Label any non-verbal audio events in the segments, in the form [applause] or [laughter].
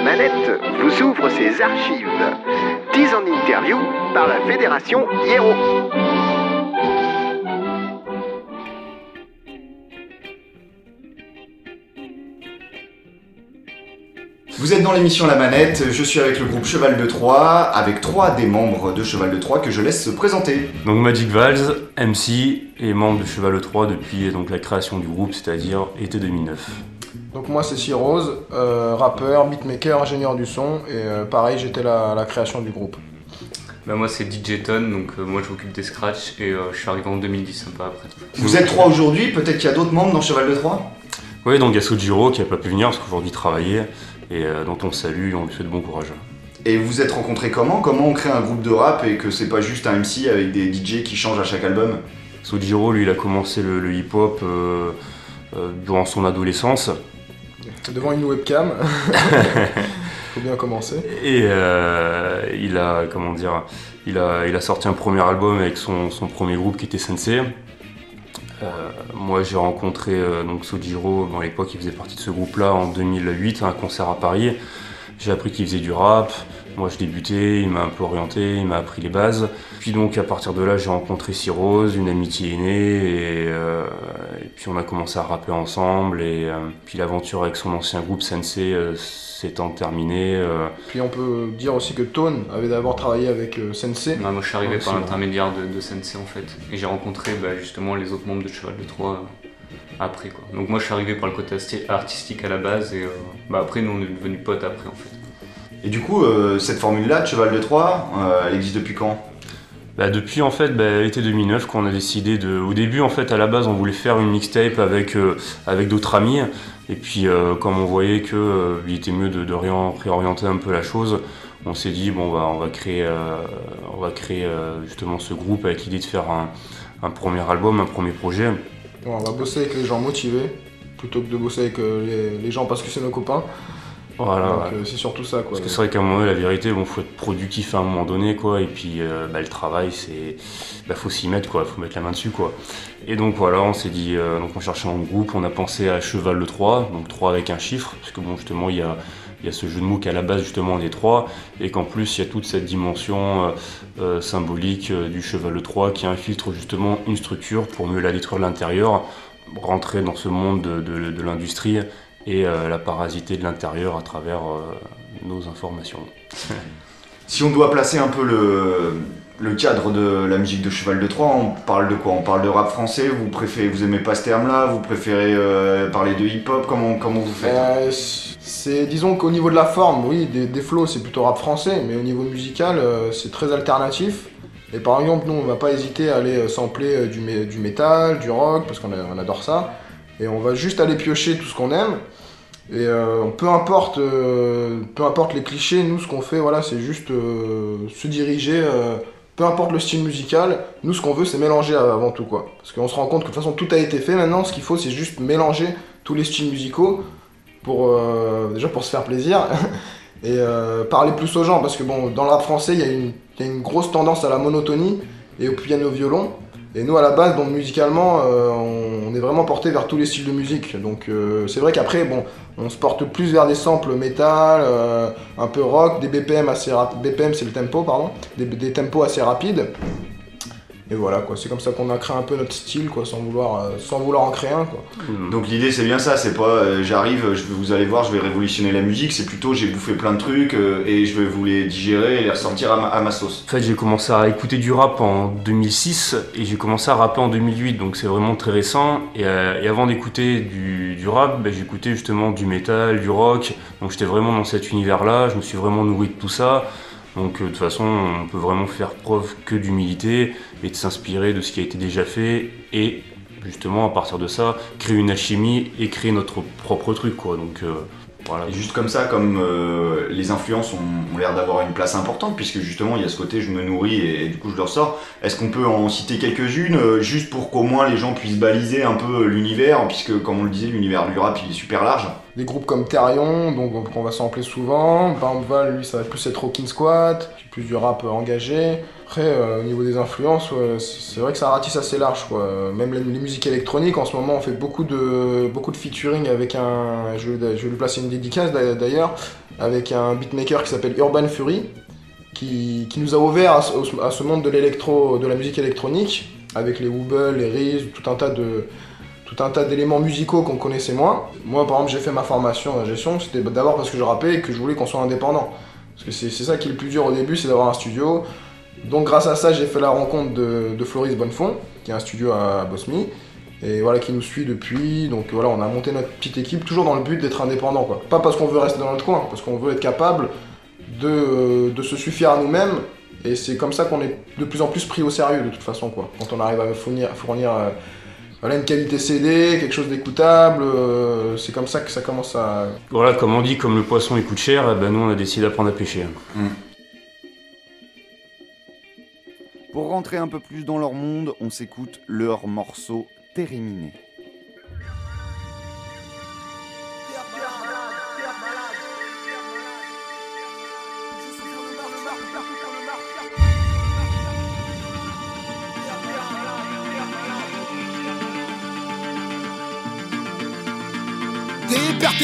la manette vous ouvre ses archives. 10 en interview par la Fédération Hiero. Vous êtes dans l'émission La Manette, je suis avec le groupe Cheval de Troyes, avec trois des membres de Cheval de Troyes que je laisse se présenter. Donc Magic Valls, MC et membre de Cheval de Troyes depuis donc, la création du groupe, c'est-à-dire été 2009. Donc moi c'est Cyrose, euh, rappeur, beatmaker, ingénieur du son et euh, pareil j'étais à la création du groupe. Bah moi c'est DJ Ton, donc euh, moi je m'occupe des scratchs et euh, je suis arrivé en 2010 un peu après. Vous êtes trois aujourd'hui, peut-être qu'il y a d'autres membres dans Cheval de Troyes Oui, donc il y a Sojiro qui n'a pas pu venir parce qu'aujourd'hui il travaillait et euh, dont on salue et on lui souhaite bon courage. Et vous vous êtes rencontrés comment? Comment on crée un groupe de rap et que c'est pas juste un MC avec des DJ qui changent à chaque album? Sojiro, lui, il a commencé le, le hip-hop euh, euh, durant son adolescence Devant une webcam, [laughs] faut bien commencer. et euh, il a, comment dire, il a, il a sorti un premier album avec son, son premier groupe qui était Sensei. Euh, moi, j'ai rencontré euh, donc Sojiro, bon, à l'époque, il faisait partie de ce groupe-là en 2008 à un concert à Paris. J'ai appris qu'il faisait du rap. Moi, je débutais, il m'a un peu orienté, il m'a appris les bases. Puis donc, à partir de là, j'ai rencontré Cyrose, une amitié est née, et, euh, et puis on a commencé à rapper ensemble. Et euh, puis l'aventure avec son ancien groupe Sensei euh, s'étant terminée. euh, Puis on peut dire aussi que Tone avait d'abord travaillé avec euh, Sensei. Moi je suis arrivé par l'intermédiaire de, de Sensei en fait. Et j'ai rencontré bah, justement les autres membres de Cheval de Troyes euh, après quoi. Donc moi je suis arrivé par le côté artistique à la base et euh, bah, après nous on est devenus potes après en fait. Et du coup, euh, cette formule-là de Cheval de Troyes, euh, elle existe depuis quand? Bah, depuis en fait bah, l'été 2009 qu'on a décidé de au début en fait à la base on voulait faire une mixtape avec euh, avec d'autres amis. Et puis euh, comme on voyait que euh, il était mieux de, de réorienter un peu la chose on s'est dit bon bah on va créer euh, on va créer euh, justement ce groupe avec l'idée de faire un, un premier album un premier projet. Bon, on va bosser avec les gens motivés plutôt que de bosser avec euh, les, les gens parce que c'est nos copains. Voilà Donc ouais. euh, c'est surtout ça quoi. Parce que c'est vrai qu'à un moment donné, la vérité, bon, faut être productif à un moment donné, quoi. Et puis, euh, bah, le travail, c'est, bah, faut s'y mettre, quoi. Faut mettre la main dessus, quoi. Et donc voilà, on s'est dit, euh, donc on cherchait un groupe, on a pensé à Cheval de 3, donc 3 avec un chiffre, parce que bon, justement, il y a, il y a ce jeu de mots qu'à la base, justement, on est 3, et qu'en plus, il y a toute cette dimension euh, euh, symbolique euh, du Cheval de 3 qui infiltre justement une structure pour mieux la détruire de l'intérieur, rentrer dans ce monde de, de- de l'industrie et euh, la parasiter de l'intérieur à travers euh, nos informations. [laughs] Si on doit placer un peu le, le cadre de la musique de Cheval de Troyes, on parle de quoi? On parle de rap français? Vous préférez, vous aimez pas ce terme-là? Vous préférez euh, parler de hip-hop? Comment, comment vous faites? Euh, c'est disons qu'au niveau de la forme, oui, des, des flows c'est plutôt rap français, mais au niveau musical euh, c'est très alternatif. Et par exemple, nous on va pas hésiter à aller sampler du, du métal, du rock, parce qu'on a- on adore ça. Et on va juste aller piocher tout ce qu'on aime. Et euh, peu importe, euh, peu importe les clichés, nous ce qu'on fait, voilà, c'est juste euh, se diriger. peu importe le style musical, nous ce qu'on veut c'est mélanger avant tout quoi. Parce qu'on se rend compte que de toute façon tout a été fait maintenant, ce qu'il faut c'est juste mélanger tous les styles musicaux pour déjà pour se faire plaisir [laughs] et parler plus aux gens parce que bon dans le rap français il y, a une- il y a une grosse tendance à la monotonie et au piano violon et nous à la base donc musicalement euh, on, est vraiment porté vers tous les styles de musique. Donc euh, c'est vrai qu'après bon on se porte plus vers des samples métal euh, un peu rock des BPM assez BPM c'est le tempo pardon des tempos assez rapides et voilà quoi. C'est comme ça qu'on a créé un peu notre style quoi sans vouloir euh, sans vouloir en créer un quoi. Donc l'idée c'est bien ça, c'est pas euh, j'arrive, je vais, vous allez voir, je vais révolutionner la musique, c'est plutôt j'ai bouffé plein de trucs euh, et je vais vous les digérer et les ressortir à ma, à ma sauce. En fait, j'ai commencé à écouter du rap en 2006 et j'ai commencé à rapper en 2008, donc c'est vraiment très récent. Et, euh, et avant d'écouter du, du rap, ben, j'écoutais justement du métal, du rock, donc j'étais vraiment dans cet univers-là, je me suis vraiment nourri de tout ça. Donc euh, de toute façon, on peut vraiment faire preuve que d'humilité et de s'inspirer de ce qui a été déjà fait et justement à partir de ça, créer une alchimie et créer notre propre truc quoi. Donc euh, voilà. Et juste comme ça, comme euh, les influences ont, l'air d'avoir une place importante, puisque justement il y a ce côté je me nourris et, du coup je leur sors, est-ce qu'on peut en citer quelques-unes, juste pour qu'au moins les gens puissent baliser un peu l'univers, puisque comme on le disait, l'univers du rap il est super large des groupes comme Therion, donc qu'on va sampler souvent. Bambval, lui, ça va plus être Rockin' Squat, plus du rap engagé. Après, euh, au niveau des influences, c'est vrai que ça ratisse assez large. Quoi. Même les, musiques électroniques, en ce moment, on fait beaucoup de, beaucoup de featuring avec un. Je, vais lui placer une dédicace d'ailleurs, avec un beatmaker qui s'appelle Urban Fury, qui, nous a ouvert à, ce monde de l'électro, de la musique électronique, avec les Wobble, les Riz, tout un tas de tout un tas d'éléments musicaux qu'on connaissait moins. Moi, par exemple, j'ai fait ma formation en gestion, c'était d'abord parce que je rappais et que je voulais qu'on soit indépendant. Parce que c'est ça qui est le plus dur au début, c'est d'avoir un studio. Donc, grâce à ça, j'ai fait la rencontre de, Floris Bonnefond, qui a un studio à Bosmy, et voilà, qui nous suit depuis. Donc, voilà, on a monté notre petite équipe, toujours dans le but d'être indépendant, quoi. Pas parce qu'on veut rester dans notre coin, parce qu'on veut être capable de, se suffire à nous-mêmes. Et c'est comme ça qu'on est de plus en plus pris au sérieux, de toute façon, quoi. Quand on arrive à fournir, fournir euh, voilà une qualité CD, quelque chose d'écoutable, euh, c'est comme ça que ça commence à... Voilà, comme on dit, comme le poisson il coûte cher, eh ben nous on a décidé d'apprendre à pêcher. Mm. Pour rentrer un peu plus dans leur monde, on s'écoute leur morceau Terminé.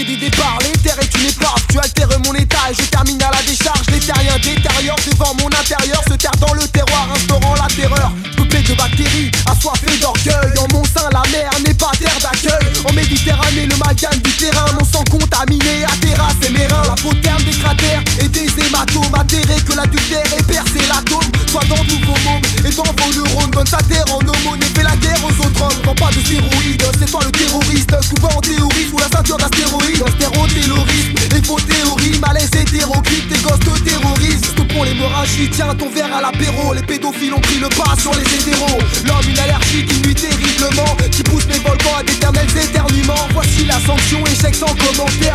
Des départs, l'éther est une épave Tu altères mon état et je termine à la décharge. Les terriens détériorent devant mon intérieur. Se terre dans le terroir, instaurant la terreur. Peuplé de bactéries, assoiffé d'orgueil. En d'éternels éternuements. Voici la sanction, échec sans commentaire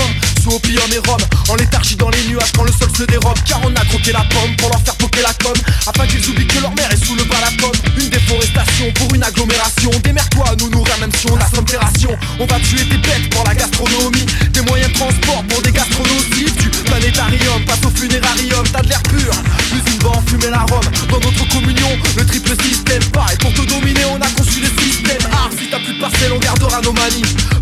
album sous opium et rhum. En léthargie dans les nuages quand le sol se dérobe. Car on a croqué la pomme pour leur faire poker la com Afin qu'ils oublient que leur mère est sous le balafon Une déforestation pour une agglomération. Démerde-toi, nous nourrir même si on a On va tuer tes bêtes pour la gastronomie. Des moyens de transport pour des gastronomies. Du planétarium, passe au funérarium. T'as de l'air pur, l'usine va enfumer la Rome Dans notre communion, le triple système. Pareil Pour te dominer on a conçu les systèmes Ah, si t'as plus de parcelles on gardera nos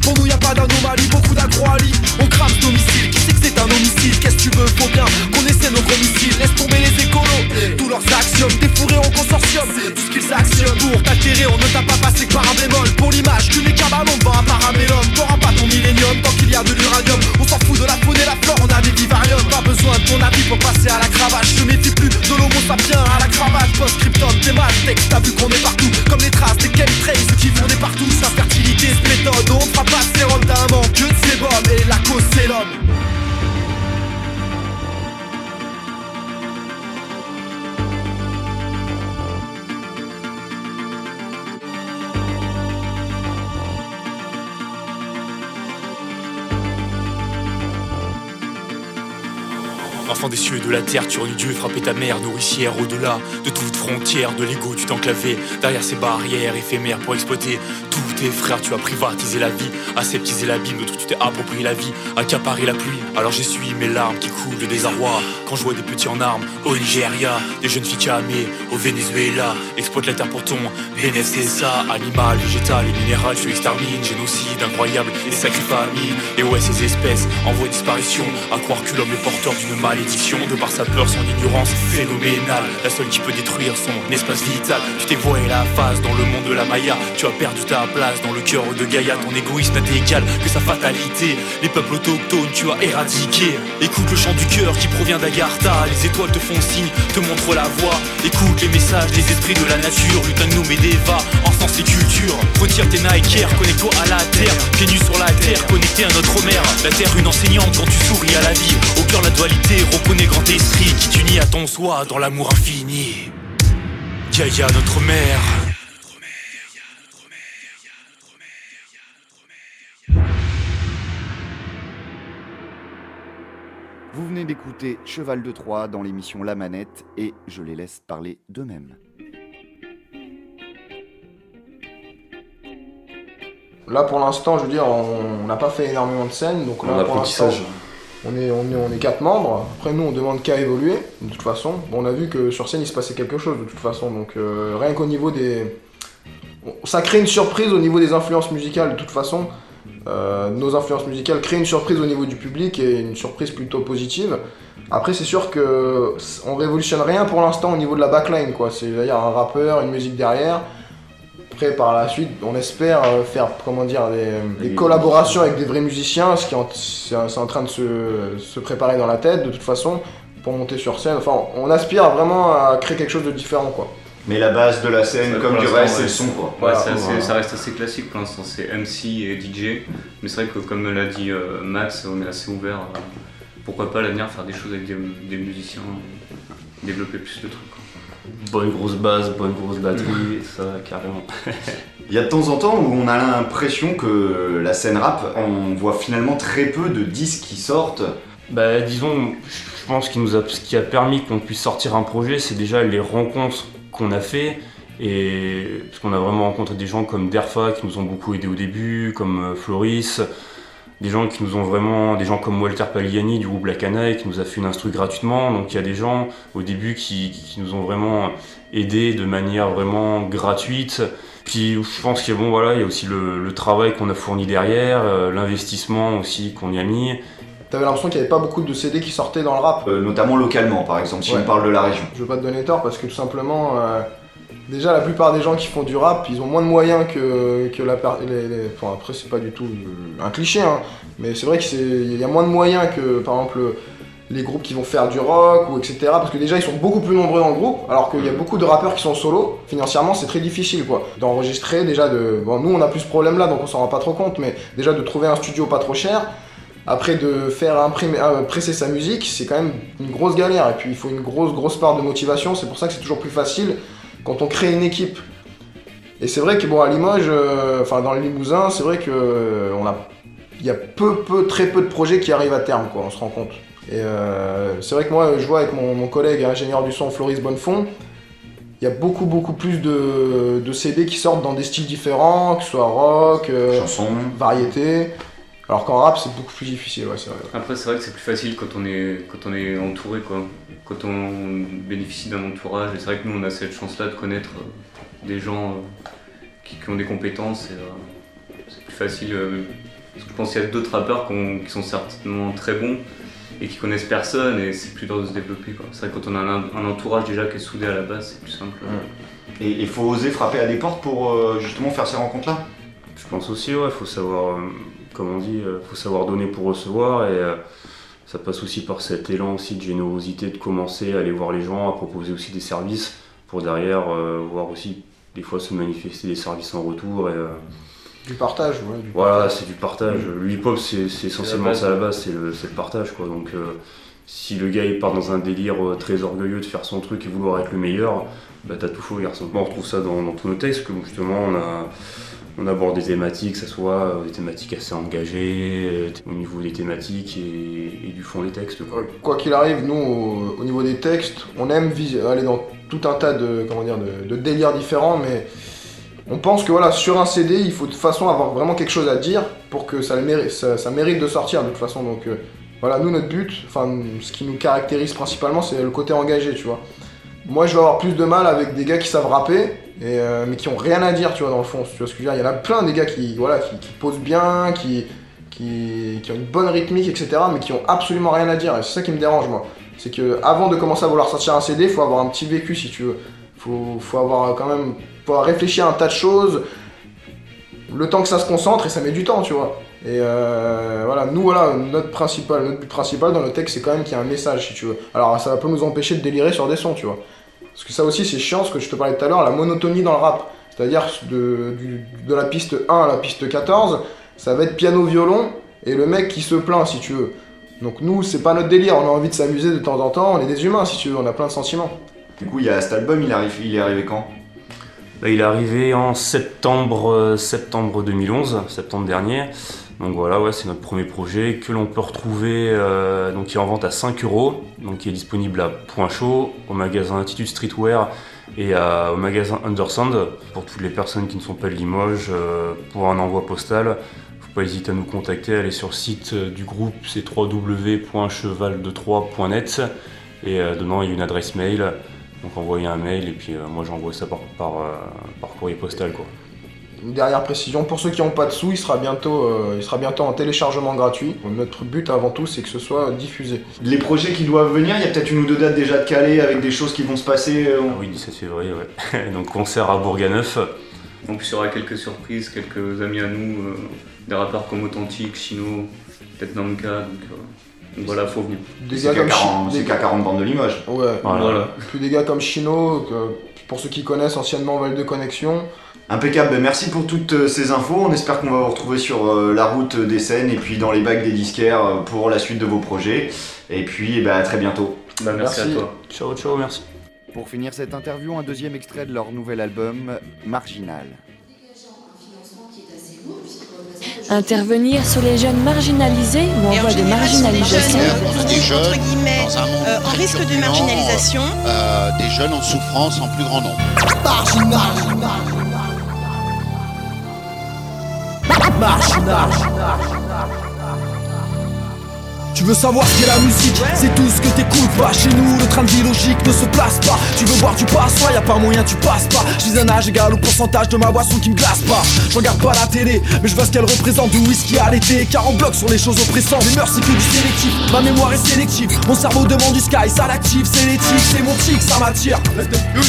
Pour nous y a pas d'anomalie, beaucoup d'agroalie On crame qui sait que c'est un homicide? Qu'est-ce que tu veux, faut bien qu'on essaie nos missiles Laisse tomber les écolos, tous leurs axiomes Défourés en consortium, tout ce qu'ils actionnent Pour on ne t'a pas passé par un bémol. Pour l'image, tu n'es qu'un ballon devant un paramélum T'auras pas ton millénium tant qu'il y a de l'uranium. On s'en fout de la faune et la flore, on a des vivariums. Pas besoin de ton avis pour passer à la cravache. Je méfie plus de l'homo sapiens à la cravate Post-scriptum, t'es mal, texte, t'as vu qu'on est partout. Comme les traces des chemtrails, qui vont partout. Sa fertilité se méthode, on fera pas sérum. D'un manque que de sébum Et la cause c'est l'homme Enfant des cieux et de la terre, tu du Dieu, frapper ta mère, nourricière au-delà de toute frontière de l'ego, tu t'enclavais derrière ces barrières éphémères pour exploiter tous tes frères. Tu as privatisé la vie, aseptisé l'abîme, d'autres tu t'es approprié la vie, accaparé la pluie. Alors j'essuie mes larmes qui coulent de désarroi quand je vois des petits en armes au Nigeria, des jeunes filles camées au Venezuela, exploite la terre pour ton ça, animal, végétal et minéral, tu extermines, génocide incroyable et sacré famille. Et ouais, ces espèces en voie de disparition, à croire que l'homme est porteur d'une maladie malédiction, de par sa peur, son ignorance phénoménale. La seule qui peut détruire son espace vital. Tu t'es voilé la face dans le monde de la Maya. Tu as perdu ta place dans le cœur de Gaïa. Ton égoïsme n'a égal que sa fatalité. Les peuples autochtones, tu as éradiqué. Écoute le chant du cœur qui provient d'Agartha. Les étoiles te font signe, te montrent la voie. Écoute les messages des esprits de la nature. Lutanum et Deva, sens et culture. Retire tes Nike connecte-toi à la terre. Pieds nus sur la terre, connecté à notre mère. La terre, une enseignante quand tu souris à la vie. Au cœur, la dualité, reconnais grand esprit qui t'unit à ton soi dans l'amour infini. Gaïa, notre mère. Vous venez d'écouter Cheval de Troie dans l'émission La Manette et je les laisse parler d'eux-mêmes. Là pour l'instant, je veux dire, on n'a pas fait énormément de scènes, donc là pour l'instant, on est, on, quatre membres. Après nous, on demande qu'à évoluer, de toute façon. On a vu que sur scène, il se passait quelque chose, de toute façon. Donc euh, rien qu'au niveau des... Ça crée une surprise au niveau des influences musicales, de toute façon. Euh, nos influences musicales créent une surprise au niveau du public et une surprise plutôt positive. Après, c'est sûr que on révolutionne rien pour l'instant au niveau de la backline, quoi. C'est-à-dire un rappeur, une musique derrière. Après, par la suite, on espère euh, faire comment dire, des, collaborations avec des vrais musiciens, ce qui est en, train de se, préparer dans la tête de toute façon pour monter sur scène. Enfin, on aspire vraiment à créer quelque chose de différent, quoi. Mais la base de la scène, comme du reste, c'est le son, quoi. Ouais, ça reste assez classique pour l'instant, c'est MC et DJ. Mais c'est vrai que, comme l'a dit euh, Max, on est assez ouvert. pourquoi pas à l'avenir faire des choses avec des, musiciens, développer plus de trucs. Bonne grosse base, bonne grosse batterie, ça carrément. Il y a de temps en temps où on a l'impression que la scène rap, on voit finalement très peu de disques qui sortent. Bah disons, je pense qu'il nous a, ce qui a permis qu'on puisse sortir un projet, c'est déjà les rencontres qu'on a fait. Et parce qu'on a vraiment rencontré des gens comme Derfa qui nous ont beaucoup aidé au début, comme euh, Floris, des gens qui nous ont vraiment, des gens comme Walter Pagliani du groupe La Canaille qui nous a fait une instru gratuitement. Donc il y a des gens au début qui, nous ont vraiment aidés de manière vraiment gratuite. Puis je pense qu'il y a, bon, voilà, il y a aussi le, travail qu'on a fourni derrière, euh, l'investissement aussi qu'on y a mis. T'avais l'impression qu'il n'y avait pas beaucoup de CD qui sortaient dans le rap. Euh, notamment localement par exemple, si on parle de la région. Je veux pas te donner tort parce que tout simplement, euh, Déjà, la plupart des gens qui font du rap, ils ont moins de moyens que, que la. Les, Enfin, après, c'est pas du tout un cliché, hein, mais c'est vrai qu'il y a moins de moyens que, par exemple, les groupes qui vont faire du rock ou etc. Parce que déjà, ils sont beaucoup plus nombreux dans le groupe, alors qu'il y a beaucoup de rappeurs qui sont solo. Financièrement, c'est très difficile, quoi. D'enregistrer, déjà, de. Bon, nous, on a plus ce problème-là, donc on s'en rend pas trop compte, mais déjà de trouver un studio pas trop cher. Après, de faire imprimer, euh, presser sa musique, c'est quand même une grosse galère. Et puis, il faut une grosse, grosse part de motivation. C'est pour ça que c'est toujours plus facile quand on crée une équipe. Et c'est vrai que bon à Limoges, euh, enfin dans le Limousin, c'est vrai que euh, on a, il y a peu, peu, très peu de projets qui arrivent à terme, quoi. On se rend compte. Et euh, c'est vrai que moi, je vois avec mon, collègue ingénieur du son Floris Bonnefond, il y a beaucoup, beaucoup plus de, de, CD qui sortent dans des styles différents, que ce soit rock, chanson, variété. Alors qu'en rap, c'est beaucoup plus difficile, ouais, c'est vrai. Après, c'est vrai que c'est plus facile quand on est, quand on est entouré, quoi. Quand on bénéficie d'un entourage. Et c'est vrai que nous, on a cette chance-là de connaître euh, des gens euh, qui, ont des compétences. Et euh, c'est plus facile. parce que je pense qu'il y a d'autres rappeurs qui, sont certainement très bons et qui connaissent personne et c'est plus dur de se développer. C'est vrai que quand on a un, entourage déjà qui est soudé à la base, c'est plus simple. Et il faut oser frapper à des portes pour justement faire ces rencontres-là? Je pense aussi, ouais, il faut savoir comme on dit, il euh, faut savoir donner pour recevoir et euh, ça passe aussi par cet élan aussi de générosité de commencer à aller voir les gens, à proposer aussi des services pour derrière euh, voir aussi des fois se manifester des services en retour et du partage, ouais. voilà, c'est du partage. Mm. Le hip-hop, c'est essentiellement ça à la base, c'est le, le, partage, quoi. Donc, si le gars il part dans un délire très orgueilleux de faire son truc et vouloir être le meilleur, bah t'as tout faux, garçon. on retrouve ça dans, dans tous nos textes, que justement on a on aborde des thématiques, que ce soit euh, des thématiques assez engagées, euh, au niveau des thématiques et, du fond des textes. Quoi qu'il arrive, nous, au, niveau des textes, on aime aller dans tout un tas de, délires différents, mais on pense que voilà, sur un CD, il faut de toute façon avoir vraiment quelque chose à dire pour que ça, mérite, ça, mérite de sortir de toute façon. Donc euh, voilà, nous, notre but, enfin, ce qui nous caractérise principalement, c'est le côté engagé, tu vois. Moi, je vais avoir plus de mal avec des gars qui savent rapper, euh, mais qui ont rien à dire, tu vois, dans le fond. Tu vois ce que je veux dire Il y en a plein des gars qui, voilà, qui, posent bien, qui, qui, ont une bonne rythmique, etc., mais qui ont absolument rien à dire. Et c'est ça qui me dérange, moi. c'est que avant de commencer à vouloir sortir un CD, il faut avoir un petit vécu si tu veux. Faut, faut avoir quand même, faut avoir réfléchi à un tas de choses. Le temps que ça se concentre et ça met du temps, tu vois. Et euh, voilà, nous voilà, notre principal, notre but principal dans le texte, c'est quand même qu'il y ait un message, si tu veux. Alors ça va pas nous empêcher de délirer sur des sons, tu vois. Parce que ça aussi, c'est chiant, ce que je te parlais tout à l'heure, la monotonie dans le rap. C'est-à-dire de, la piste 1 à la piste 14, ça va être piano-violon et le mec qui se plaint, si tu veux. Donc nous, c'est pas notre délire, on a envie de s'amuser de temps en temps, on est des humains, si tu veux, on a plein de sentiments. Du coup, il y a cet album, il, arrive, il est arrivé quand? Bah, il est arrivé en septembre, euh, septembre 2011, septembre dernier. Donc voilà, c'est notre premier projet que l'on peut retrouver, euh, donc qui est en vente à 5 euros, donc qui est disponible à Point Chaud, au magasin Attitude Streetwear et au magasin Undersound. Pour toutes les personnes qui ne sont pas de Limoges, euh, pour un envoi postal, faut pas hésiter à nous contacter, aller sur le site euh, du groupe, c'est www.cheval23.net et dedans il y a une adresse mail. Donc envoyer un mail et puis moi j'envoie ça par, par courrier postal quoi. Une dernière précision, pour ceux qui n'ont pas de sous, il sera, bientôt, euh, il sera bientôt en téléchargement gratuit. Notre but avant tout, c'est que ce soit diffusé. Les projets qui doivent venir, il y a peut-être une ou deux dates déjà de calées avec des choses qui vont se passer. euh, Ah oui 17 février ouais. [laughs] Donc concert à Bourganeuf. Plus, il y aura quelques surprises, quelques amis à nous, euh, des rappeurs comme Authentique, Chino, peut-être Namka, donc, euh, donc voilà, faut venir. Des C'est gars comme qu'à 40, Chi- c'est qu'à 40 bandes de Limoges. Ouais, Voilà. Voilà. puis des gars comme Chino, que- pour ceux qui connaissent anciennement Val de Connexion. Impeccable, Ben, merci pour toutes euh, ces infos. On espère qu'on va vous retrouver sur euh, la route des scènes et puis dans les bacs des disquaires euh, pour la suite de vos projets. Et puis eh ben, à très bientôt. Bah, merci, Merci. à toi. Ciao ciao merci. Pour finir cette interview, un deuxième extrait de leur nouvel album, Marginal. Intervenir sur les jeunes marginalisés ou en voie de des marginalisation. jeunes Des entre jeunes guillemets, dans un monde euh, en risque de marginalisation. euh, des jeunes en souffrance en plus grand nombre. Tu veux savoir ce qu'est la musique? C'est tout ce que t'écoutes pas. Chez nous le train de vie logique ne se place pas. Tu veux boire du passoir, y a pas moyen tu passes pas. Vis un âge égal au pourcentage de ma boisson qui me glace pas. Je regarde pas la télé mais je vois ce qu'elle représente. Du whisky à l'été. Car on bloque sur les choses oppressantes. Les mœurs c'est que du sélectif. Ma mémoire est sélective. Mon cerveau demande du sky. Ça l'active c'est l'éthique. C'est mon tic ça m'attire.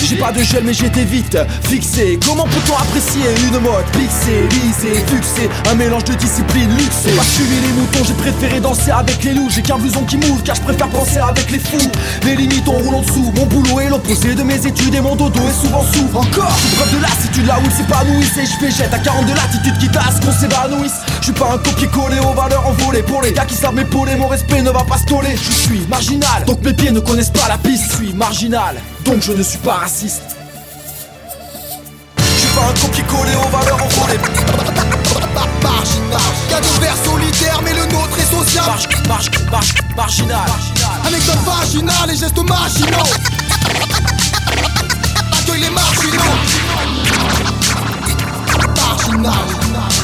J'ai pas de gel mais j'étais vite fixé. Comment peut-on apprécier une mode? Pixée, lisée, fixée Un mélange de discipline luxée Pas suivi les moutons j'ai préféré danser avec les J'ai qu'un blouson qui mouve car je préfère penser avec les fous. Les limites on roule en dessous. Mon boulot est l'opposé de mes études et mon dodo est souvent sous Encore C'est preuve de lassitude là où il s'épanouissent. Et je végète à 40 de latitude quitte à ce qu'on s'évanouisse. Je suis pas un copier-coller aux valeurs envolées Pour les gars qui savent m'épauler. Mon respect ne va pas se toller. Je suis marginal Donc mes pieds ne connaissent pas la piste. Je suis marginal Donc je ne suis pas raciste. Je suis pas un copier-coller aux valeurs envolées. [laughs] Marginal, social Marge, marge, marginal. Anecdote vaginale et gestes marginaux. Accueille les marginaux Marginal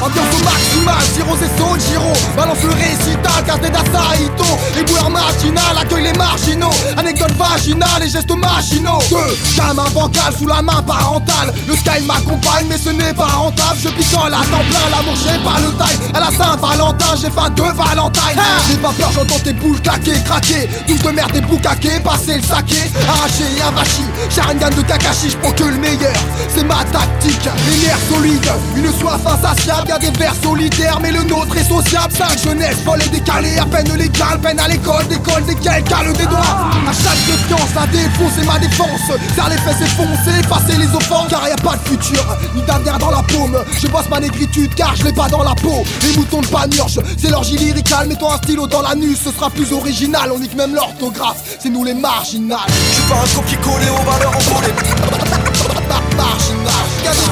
Ambiance au maximal, Zero et Zone Giro Balance le récital, Castet d'Asaito Les boueurs marginales accueillent les marginaux. Anecdote vaginale et gestes machinaux Deux, gamin bancal sous la main parentale. Le sky m'accompagne mais ce n'est pas rentable. Je picole à temps plein, l'amour j'ai pas le taille. À la Saint-Valentin, j'ai faim de Valentine. J'ai pas peur, j'entends tes bouches claquer, craquer. Douce de merde et boucaquer, passer le saké. Arraché et avachi, Sharingan de Kakashi Je que le meilleur, c'est ma tactique Les nerfs solides, une soif insatiable Y'a des vers solitaires. Mais le nôtre est sociable. Cinq jeunesse folle et décalée, à peine légale Peine à l'école, d'école, desquelles cale des doigts À chaque défiance, la défense c'est ma défense. Serre les fesses et foncer, effacer les offenses Car y a pas de futur, ni d'avenir dans la paume. Je bosse ma négritude car je l'ai pas dans la peau. Les moutons de panurge, c'est l'orgie lyricale. Mettons un stylo dans l'anus, ce sera plus original. On nique même l'orthographe, c'est nous les marginales. Je suis pas un copier-coller aux valeurs envolées. [laughs] Marginal,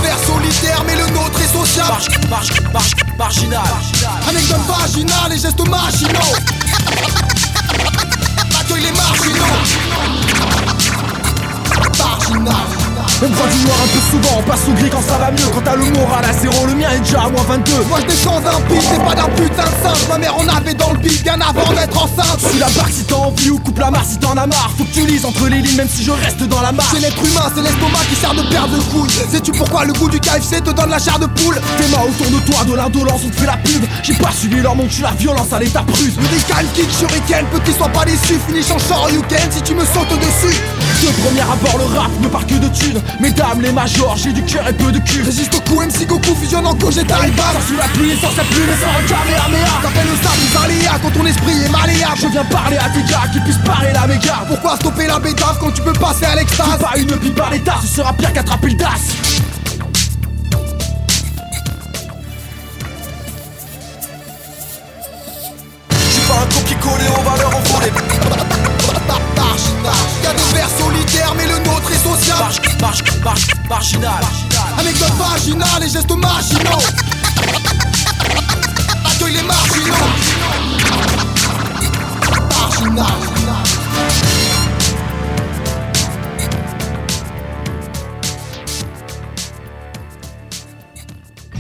vers solitaires mais le nôtre est social Marge, marge, marge, marginal. Anecdote vaginale et gestes machinaux [laughs] Accueille les marginaux Même voit du noir un peu souvent, on passe au gris quand ça va mieux. Quand t'as le moral à zéro, le mien est déjà à moins 22 Moi je descends d'un pic, c'est pas d'un putain de singe. Ma mère en avait dans le pic bien avant d'être enceinte. Suis la barque si t'as envie ou coupe la marre si t'en as marre. Faut que tu lises entre les lignes même si je reste dans la marche. C'est l'être humain, c'est l'estomac qui sert de perdre de couilles. Sais-tu pourquoi le goût du KFC te donne la chair de poule? Tes mains autour de toi, de l'indolence, on te fait la pub. J'ai pas suivi leur monde, je suis la violence à l'état prusse Lyrical kick, shuriken, petit sois pas déçu Finish en can si tu me sautes dessus De premier abord le rap ne part que de thunes. Mesdames les majors, j'ai du cœur et peu de cul. Résiste au coup, MC Goku fusionne en Gogeta et bam Sans sous la pluie, sans sa plume et sans un kamehameha T'appelles le sable des aléas quand ton esprit est malléable. Je viens parler à tes gars qui puissent parler la méga. Pourquoi stopper la bédave quand tu peux passer à l'extase? Pas une pipe par l'état, ce sera pire qu'attraper le DAS un copier-coller aux valeurs Marche, marche, marginal. Anecdote vaginale et gestes machinaux Accueille les marginaux. Marginal.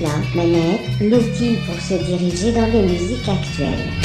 La manette, l'outil pour se diriger dans les musiques actuelles.